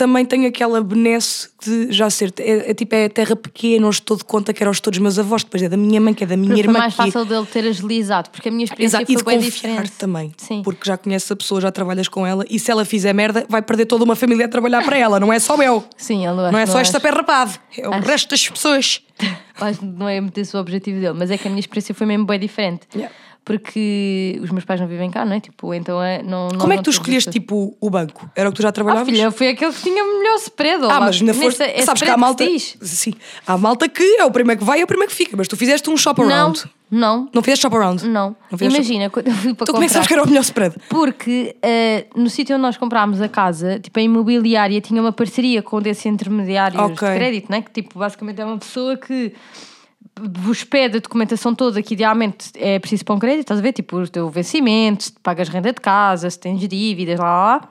também tenho aquela benesse de já ser, é, é tipo, é terra pequena, não estou de conta que era os todos meus avós, depois é da minha mãe, que é da minha Porque irmã. foi mais que é- fácil dele ter agilizado, porque a minha experiência Exato, e de foi bem diferente. também. Sim. Porque já conheces a pessoa, já trabalhas com ela e se ela fizer merda, vai perder toda uma família a trabalhar para ela, não é só eu. Sim, ele Não é só acho- esta pé rapado, é o Acho- resto das pessoas. acho que não é muito esse o objetivo dele, mas é que a minha experiência foi mesmo bem diferente. Yeah. Porque os meus pais não vivem cá, não é? Tipo, então é, não, Como é não que tu escolheste tipo o banco? Era o que tu já Ah, trabalhavas? filha, foi aquele que tinha melhor spread. Ah, mas ainda foste. é sabes que há malta. diz. Sim, há malta que é o primeiro que vai e é o primeiro que fica, mas tu fizeste um shop Não, around. não, Não fizeste shop around? não. Não Imagina, quando eu fui para Então como é que sabes que era o melhor spread? Porque eh, no sítio onde nós comprámos a casa, tipo a imobiliária tinha uma parceria com um desses intermediários Ok. de crédito, né? que tipo basicamente é uma pessoa que vos pede a documentação toda que idealmente é preciso para um crédito, estás a ver? Tipo o teu vencimento, se pagas renda de casa, se tens dívidas, lá, lá, lá.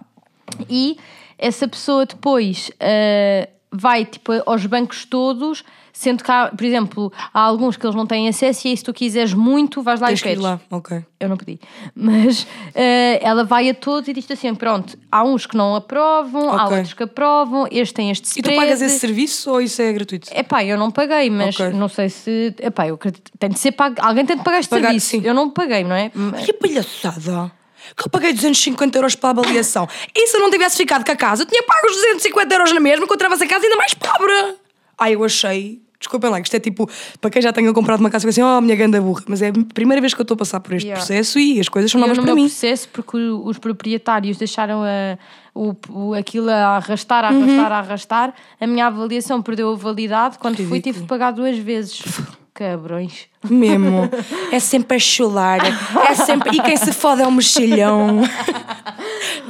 E essa pessoa depois eh, vai tipo aos bancos todos, sendo que há, por exemplo, há alguns que eles não têm acesso e aí se tu quiseres muito, vais lá Tens e pedes. lá, ok. Eu não pedi. Mas eh, ela vai a todos e diz assim: pronto, há uns que não aprovam, há Ok. outros que aprovam, este tem este E tu spread. pagas esse serviço ou isso é gratuito? Epá, eu não paguei, mas Ok. não sei se. Epá, eu acredito. Tem de ser pago. Alguém tem de pagar este Pagar, serviço. sim. Eu não paguei, não é? Que palhaçada! Que eu paguei 250 euros pela avaliação. E se eu não tivesse ficado com a casa, eu tinha pago os 250 euros na mesma, encontrava-se a casa ainda mais pobre. Ai, eu achei. Desculpem lá, isto é tipo, para quem já tenha comprado uma casa, assim, oh, minha ganda burra. Mas é a primeira vez que eu estou a passar por este Yeah. processo e as coisas são novas no para mim. processo, porque o- os proprietários deixaram a, o, o- aquilo a arrastar, a Uhum. arrastar, a arrastar, a minha avaliação perdeu a validade. Quando fui, Ridículo. tive de pagar duas vezes. Cabrões. Mesmo. É sempre a chular. É sempre... E quem se fode é um mexilhão.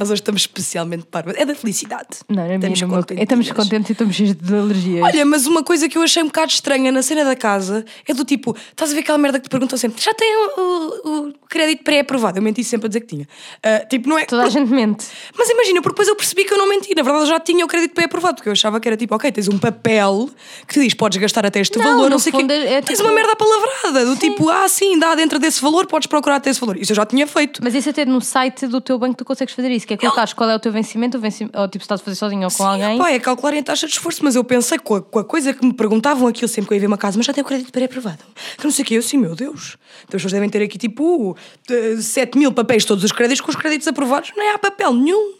Nós hoje estamos especialmente parvas. É da felicidade. Não, na minha, Estamos meu- contentinhas. estamos contentes e estamos cheios de alergias. Olha, mas uma coisa que eu achei um bocado estranha na cena da casa é do tipo, estás a ver aquela merda que te perguntam sempre, já tem o, o- crédito pré-aprovado? Eu menti sempre a dizer que tinha. Ah, tipo, não é. Toda a gente mente. Mas imagina, porque depois eu percebi que eu não menti. Na verdade, eu já tinha o crédito pré-aprovado, porque eu achava que era tipo, ok, tens um papel que te diz podes gastar até este Não, valor, não sei o quê. fundo é Tens tipo- uma merda apalavrada, do tipo, ah, sim, dá dentro desse valor, podes procurar até esse valor. Isso eu já tinha feito. Mas isso até no site do teu banco tu consegues fazer isso, que é colocares qual é o teu vencimento, o vencimento ou tipo se estás a fazer sozinho ou com alguém. Sim, opá, é calcular em taxa de esforço, mas eu pensei com a, com a coisa que me perguntavam aquilo sempre que eu ia ver uma casa, mas já tem o crédito pré-aprovado. Que não sei o quê, eu assim, meu Deus. Então as pessoas devem ter aqui tipo eh, 7 mil papéis, todos os créditos com os créditos aprovados, nem há papel nenhum.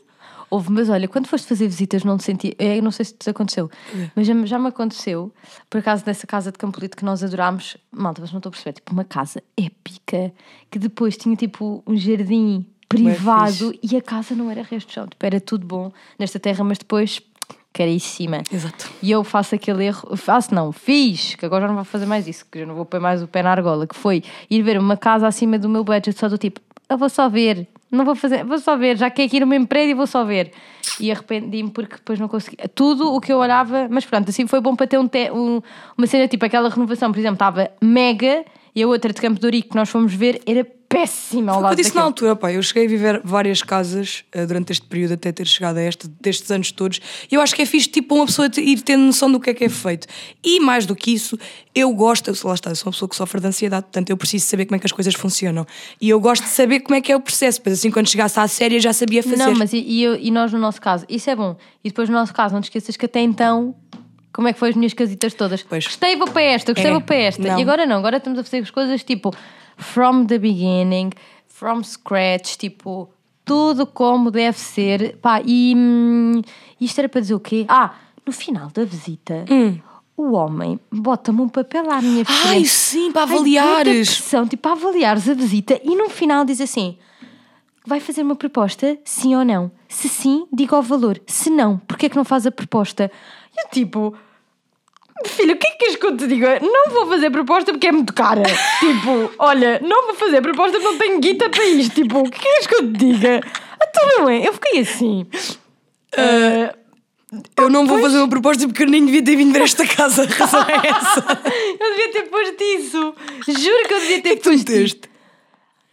Houve, mas olha, quando foste fazer visitas não te senti. Eu não sei se te aconteceu, mas já, me- já me aconteceu, por acaso nessa casa de Campolito que nós adorámos, malta, mas não estou a perceber, tipo uma casa épica que depois tinha tipo um jardim privado e a casa não era resto de chão, tipo, era tudo bom nesta terra, mas depois caríssima. Exato. E eu faço aquele erro, faço não, fiz, que agora já não vou fazer mais isso, que já não vou pôr mais o pé na argola, que foi ir ver uma casa acima do meu budget, só do tipo, eu vou só ver, não vou fazer, vou só ver, já que é aqui no mesmo prédio, vou só ver. E arrependi-me porque depois não consegui. Tudo o que eu olhava, mas pronto, assim foi bom para ter um, te- um- uma cena tipo aquela renovação, por exemplo, estava mega e a outra de Campo de Ourique que nós fomos ver era péssima ao Foi lado eu disse na altura, pá, eu cheguei a viver várias casas eh, durante este período, até ter chegado a este, destes anos todos, e eu acho que é fixe, tipo, uma pessoa ir tendo noção do que é que é feito. E mais do que isso, eu gosto, eu, lá está, eu sou uma pessoa que sofre de ansiedade, portanto eu preciso saber como é que as coisas funcionam. E eu gosto de saber como é que é o processo, pois assim, quando chegasse à série já sabia fazer. Não, mas e, e eu- e nós no nosso caso, isso é bom. E depois no nosso caso, não te esqueças que até então, como é que foi as minhas casitas todas? Pois. Gostei, vou para esta, gostei, É, vou para esta. não. E agora não, agora estamos a fazer as coisas tipo from the beginning, from scratch, tipo tudo como deve ser. Pá, e hum, isto era para dizer o quê? Ah, no final da visita. O homem bota-me um papel à minha frente. Ai, sim, para Ai, avaliares. pressão, tipo, para avaliares a visita e no final diz assim: vai fazer uma proposta, sim ou não? Se sim, diga o valor. Se não, porque é que não faz a proposta? Eu tipo, filho, o que é que queres que eu te diga? Não vou fazer proposta porque é muito cara. tipo, olha, não vou fazer proposta porque não tenho guita para isto. Tipo, o que queres que eu te diga? Então não é? Eu fiquei assim. ah, Eu não vou fazer uma proposta porque eu nem devia ter vindo ver esta casa, a razão é essa. eu devia ter posto isso. Juro que eu devia ter que tu posto meteste?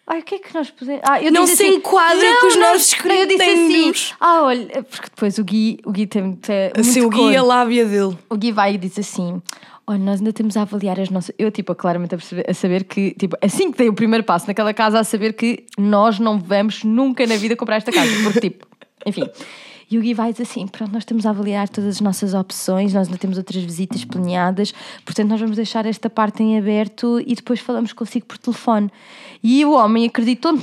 Ai, o que é que nós pusemos? Ah, eu Não se assim, enquadra não, com os não, nossos não, Eu disse assim, critérios. ah, olha, porque depois o Gui, o Gui tem, tem Assim, o guia cor. a lábia dele. O Gui vai e diz assim: Olha, nós ainda temos a avaliar as nossas. Eu, tipo, claramente a, perceber- a saber que, tipo, assim que dei o primeiro passo naquela casa, a saber que nós não vamos nunca na vida comprar esta casa. Porque, tipo, enfim. E o Gui vai dizer assim: Pronto, nós estamos a avaliar todas as nossas opções, nós ainda temos outras visitas planeadas, portanto, nós vamos deixar esta parte em aberto e depois falamos consigo por telefone. E o homem acreditou,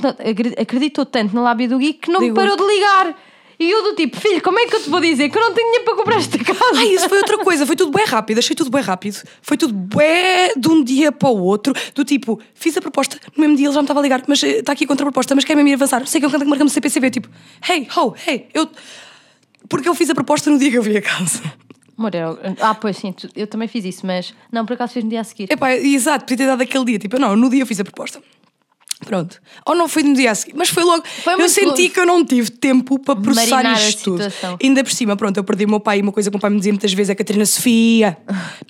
acreditou tanto na lábia do Gui que não me Ligou. parou de ligar. E eu, do tipo, filho, como é que eu te vou dizer que eu não tenho dinheiro para comprar esta casa? Ai, isso foi outra coisa, foi tudo bem rápido, achei tudo bem rápido. Foi tudo bem de um dia para o outro, do tipo, fiz a proposta, no mesmo dia ele já me estava a ligar, mas eh, está aqui a contraproposta, mas quer mesmo ir avançar. Sei que é um canto que marcamos CPCB, tipo, hey, ho, hey, eu. Porque eu fiz a proposta no dia que eu vi a casa. Amor, eu- ah, pois sim, tu- eu também fiz isso, mas não, por acaso fiz no dia a seguir. Epá, exato, podia ter dado aquele dia, tipo, não, no dia eu fiz a proposta. Pronto. Ou não foi no dia a seguir, mas foi logo. Foi eu senti que eu não tive tempo para processar Marinar isto tudo. Ainda por cima, pronto, eu perdi o meu pai e uma coisa que o meu pai me dizia muitas vezes é Catarina Sofia,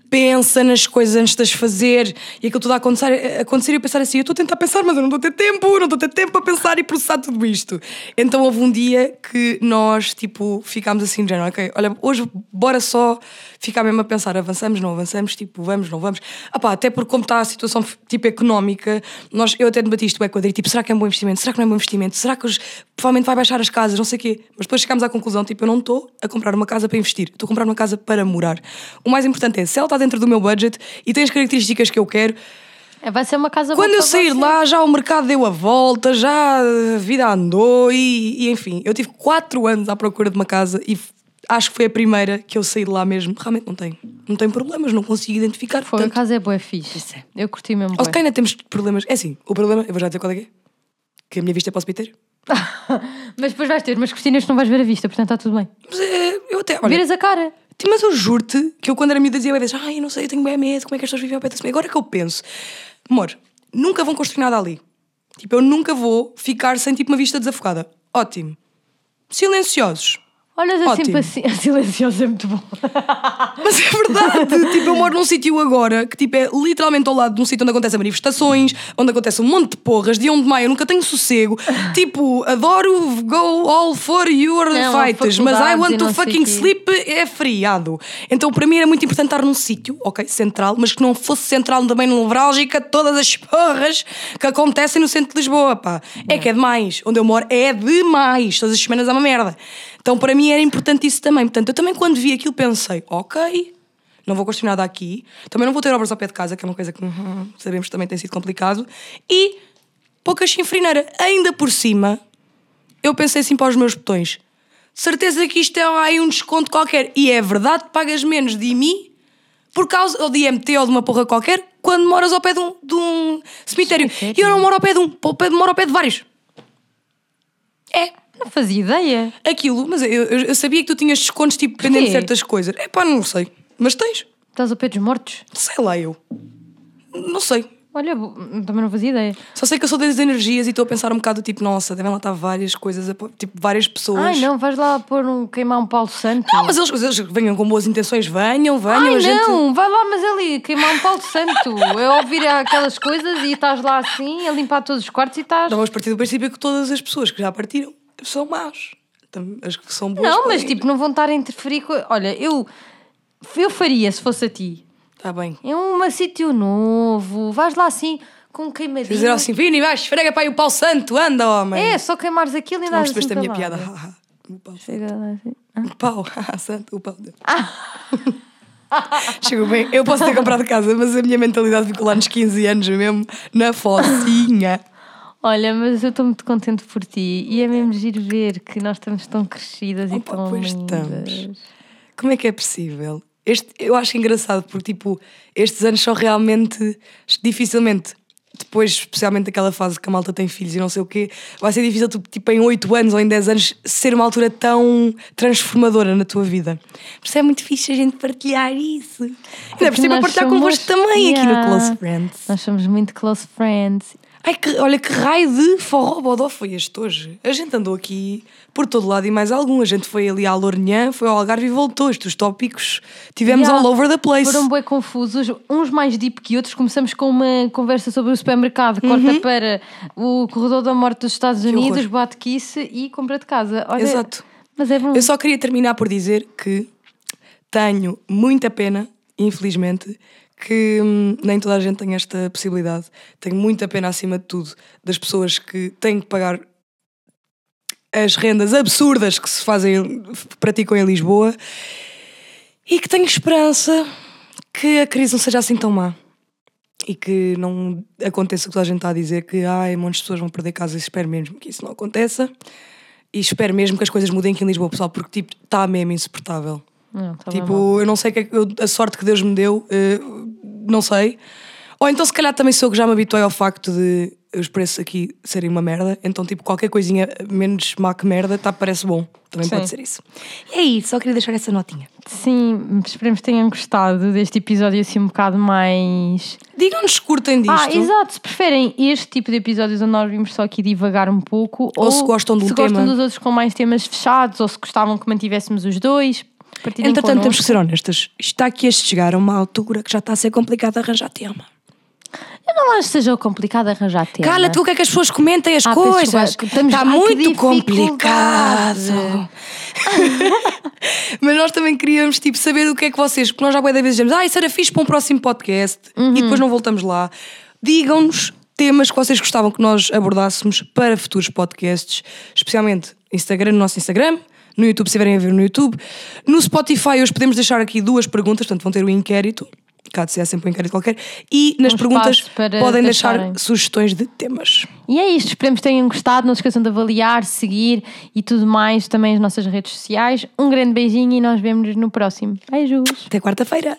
pensa nas coisas antes de as fazer e aquilo tudo a acontecer, a acontecer e eu pensar assim, eu estou a tentar pensar, mas eu não estou a ter tempo, não estou a ter tempo para pensar e processar tudo isto. Então houve um dia que nós, tipo, ficámos assim, género, ok, olha, hoje bora só ficar mesmo a pensar, avançamos, não avançamos, tipo, vamos, não vamos. Ah pá, até porque como está a situação, tipo, económica, nós, eu até debati isto a Adri, tipo, será que é um bom investimento? Será que não é um bom investimento? Será que hoje provavelmente vai baixar as casas? Não sei o quê. Mas depois chegámos à conclusão, tipo, eu não estou a comprar uma casa para investir, estou a comprar uma casa para morar. O mais importante é, se ela está dentro do meu budget e tem as características que eu quero, É, Vai ser uma casa boa quando eu sair lá, já o mercado deu a volta, já a vida andou e, e, enfim, eu tive quatro anos à procura de uma casa e acho que foi a primeira que eu saí de lá mesmo. Realmente não tenho, não tenho problemas, não consigo identificar. Foi, a portanto, casa é boa, é fixe. Eu curti mesmo. calhar ainda temos problemas. É assim, o problema, eu vou já dizer qual é que é. Que a minha vista é para o cemitério. Mas depois vais ter umas cortinas que não vais ver a vista, portanto está tudo bem. Mas é, eu até, olha, Viras a cara. Mas eu juro-te que eu, quando era miúda, dizia bué vezes: Ai, eu não sei, eu tenho bem medo, como é que as pessoas vivem ao pé da? Agora que eu penso, amor, nunca vão construir nada ali. Tipo, eu nunca vou ficar sem tipo uma vista desafogada. Ótimo. Silenciosos. Olhas é sempre Ótimo. assim, silencioso é muito bom. Mas é verdade, tipo, eu moro num sítio agora que tipo, é literalmente ao lado de um sítio onde acontecem manifestações, onde acontece um monte de porras, de 1 de maio eu nunca tenho sossego. tipo, adoro go all for your Não, fighters, mas I want to fucking sleep é feriado. Então para mim era muito importante estar num sítio, ok, central, mas que não fosse central também nevrálgica de todas as porras que acontecem no centro de Lisboa, pá. É que é demais. Onde eu moro é demais. Todas as semanas há uma merda. Então para mim era importante isso também. Portanto, eu também quando vi aquilo pensei, ok, não vou construir nada aqui, também não vou ter obras ao pé de casa, que é uma coisa que uhum, sabemos que também tem sido complicado, e pouca chinfrineira. Ainda por cima, eu pensei assim para os meus botões, certeza que isto é aí um desconto qualquer, e é verdade, pagas menos de mim por causa, ou de IMT ou de uma porra qualquer, quando moras ao pé de um, de um cemitério. E eu não moro ao pé de um, moro ao pé de vários. É, Não fazia ideia. aquilo, mas eu, eu- eu sabia que tu tinhas descontos tipo dependendo de certas coisas. É pá, não sei. Mas tens. Estás ao pé dos mortos? Sei lá eu. Não sei. Olha, também não fazia ideia. Só sei que eu sou das energias e estou a pensar um bocado tipo, nossa, devem lá estar várias coisas, a tipo, várias pessoas. Ai, não, vais lá pôr um, queimar um Paulo Santo. Não, mas eles, eles venham com boas intenções, venham, venham. Ai, a gente... não, vai lá, mas ali, queimar um Paulo Santo. É ouvir aquelas coisas e estás lá assim, a limpar todos os quartos e estás. Não vamos partir do princípio que todas as pessoas que já partiram são más. As que são boas. Não, mas ir. tipo, não vão estar a interferir com. Olha, eu, eu faria se fosse a ti. Está Tá bem. É um sítio novo, vais lá assim com queimadinho. Dizer assim, Vini, vai, esfrega para aí o pau santo, anda, homem. É, só queimares aquilo e Não andares percebeste a assim minha piada. o pau. Chega lá assim. O pau, santo, o pau dele. Chegou bem. Eu posso ter comprado casa, mas a minha mentalidade ficou lá nos 15 anos mesmo, na focinha. Olha, mas eu estou muito contente por ti e é mesmo giro ver que nós estamos tão crescidas e Opa, tão pois lindas. estamos. Como é que é possível? Este, eu acho engraçado porque, tipo, estes anos são realmente dificilmente. Depois, especialmente aquela fase que a malta tem filhos e não sei o quê, vai ser difícil, tu, tipo, em 8 anos ou em 10 anos, ser uma altura tão transformadora na tua vida. Por isso é muito fixe a gente partilhar isso. Ainda por cima partilhar somos- convosco também aqui no Yeah. Close Friends. Nós somos muito close friends. Ai, que, olha que raio de forró bodó foi este hoje. A gente andou aqui por todo lado e mais algum. A gente foi ali à Lourinhã, foi ao Algarve e voltou. Estes tópicos tivemos Yeah. all over the place. Foram bem confusos, uns mais deep que outros. Começamos com uma conversa sobre o supermercado, Uhum. corta para o corredor da morte dos Estados Unidos, horror. bate-quice e compra de casa. Olha, Exato. Mas é bom. Eu só queria terminar por dizer que tenho muita pena, infelizmente, que hum, nem toda a gente tem esta possibilidade. Tenho muita pena, acima de tudo, das pessoas que têm que pagar as rendas absurdas que se fazem, praticam em Lisboa e que tenho esperança que a crise não seja assim tão má. E que não aconteça o que toda a gente está a dizer, que ai, montes de pessoas vão perder casa e espero mesmo que isso não aconteça. E espero mesmo que as coisas mudem aqui em Lisboa, pessoal, porque tipo, está mesmo insuportável. Não, tá tipo, eu não sei que é que eu- a sorte que Deus me deu, eh, não sei. Ou então, se calhar, também sou que já me habituei ao facto de os preços aqui serem uma merda. Então, tipo, qualquer coisinha menos má que merda tá, parece bom. Também Sim. pode ser isso. E é isso, só queria deixar essa notinha. Sim, esperemos que tenham gostado deste episódio assim um bocado mais. Digam-nos curtem disto. Ah, exato. Se preferem este tipo de episódios onde nós vimos só aqui divagar um pouco, Ou se gostam um se gostam tema. dos outros com mais temas fechados, ou se gostavam que mantivéssemos os dois. Partilhem Entretanto, temos connosco. que ser honestas. Isto está aqui a chegar a uma altura que já está a ser complicado arranjar tema. Eu não acho que seja complicado arranjar tema. Cala-te, o que é que as pessoas comentem as Há coisas? pessoas que estamos- Está Ai, muito complicado. Mas nós também queríamos tipo, saber o que é que vocês, porque nós já bué da vez dizemos, ah, isso era fixe para um próximo podcast e depois não voltamos lá. Digam-nos temas que vocês gostavam que nós abordássemos para futuros podcasts, especialmente Instagram, no nosso Instagram. No YouTube, se estiverem a ver no YouTube. No Spotify, hoje podemos deixar aqui duas perguntas, portanto, vão ter o inquérito. Cá de ser sempre um inquérito qualquer. E nas Um perguntas podem deixar deixarem. sugestões de temas. E é isto, esperemos que tenham gostado. Não se esqueçam de avaliar, seguir e tudo mais também as nossas redes sociais. Um grande beijinho e nós vemos no próximo. Beijos! Até quarta-feira.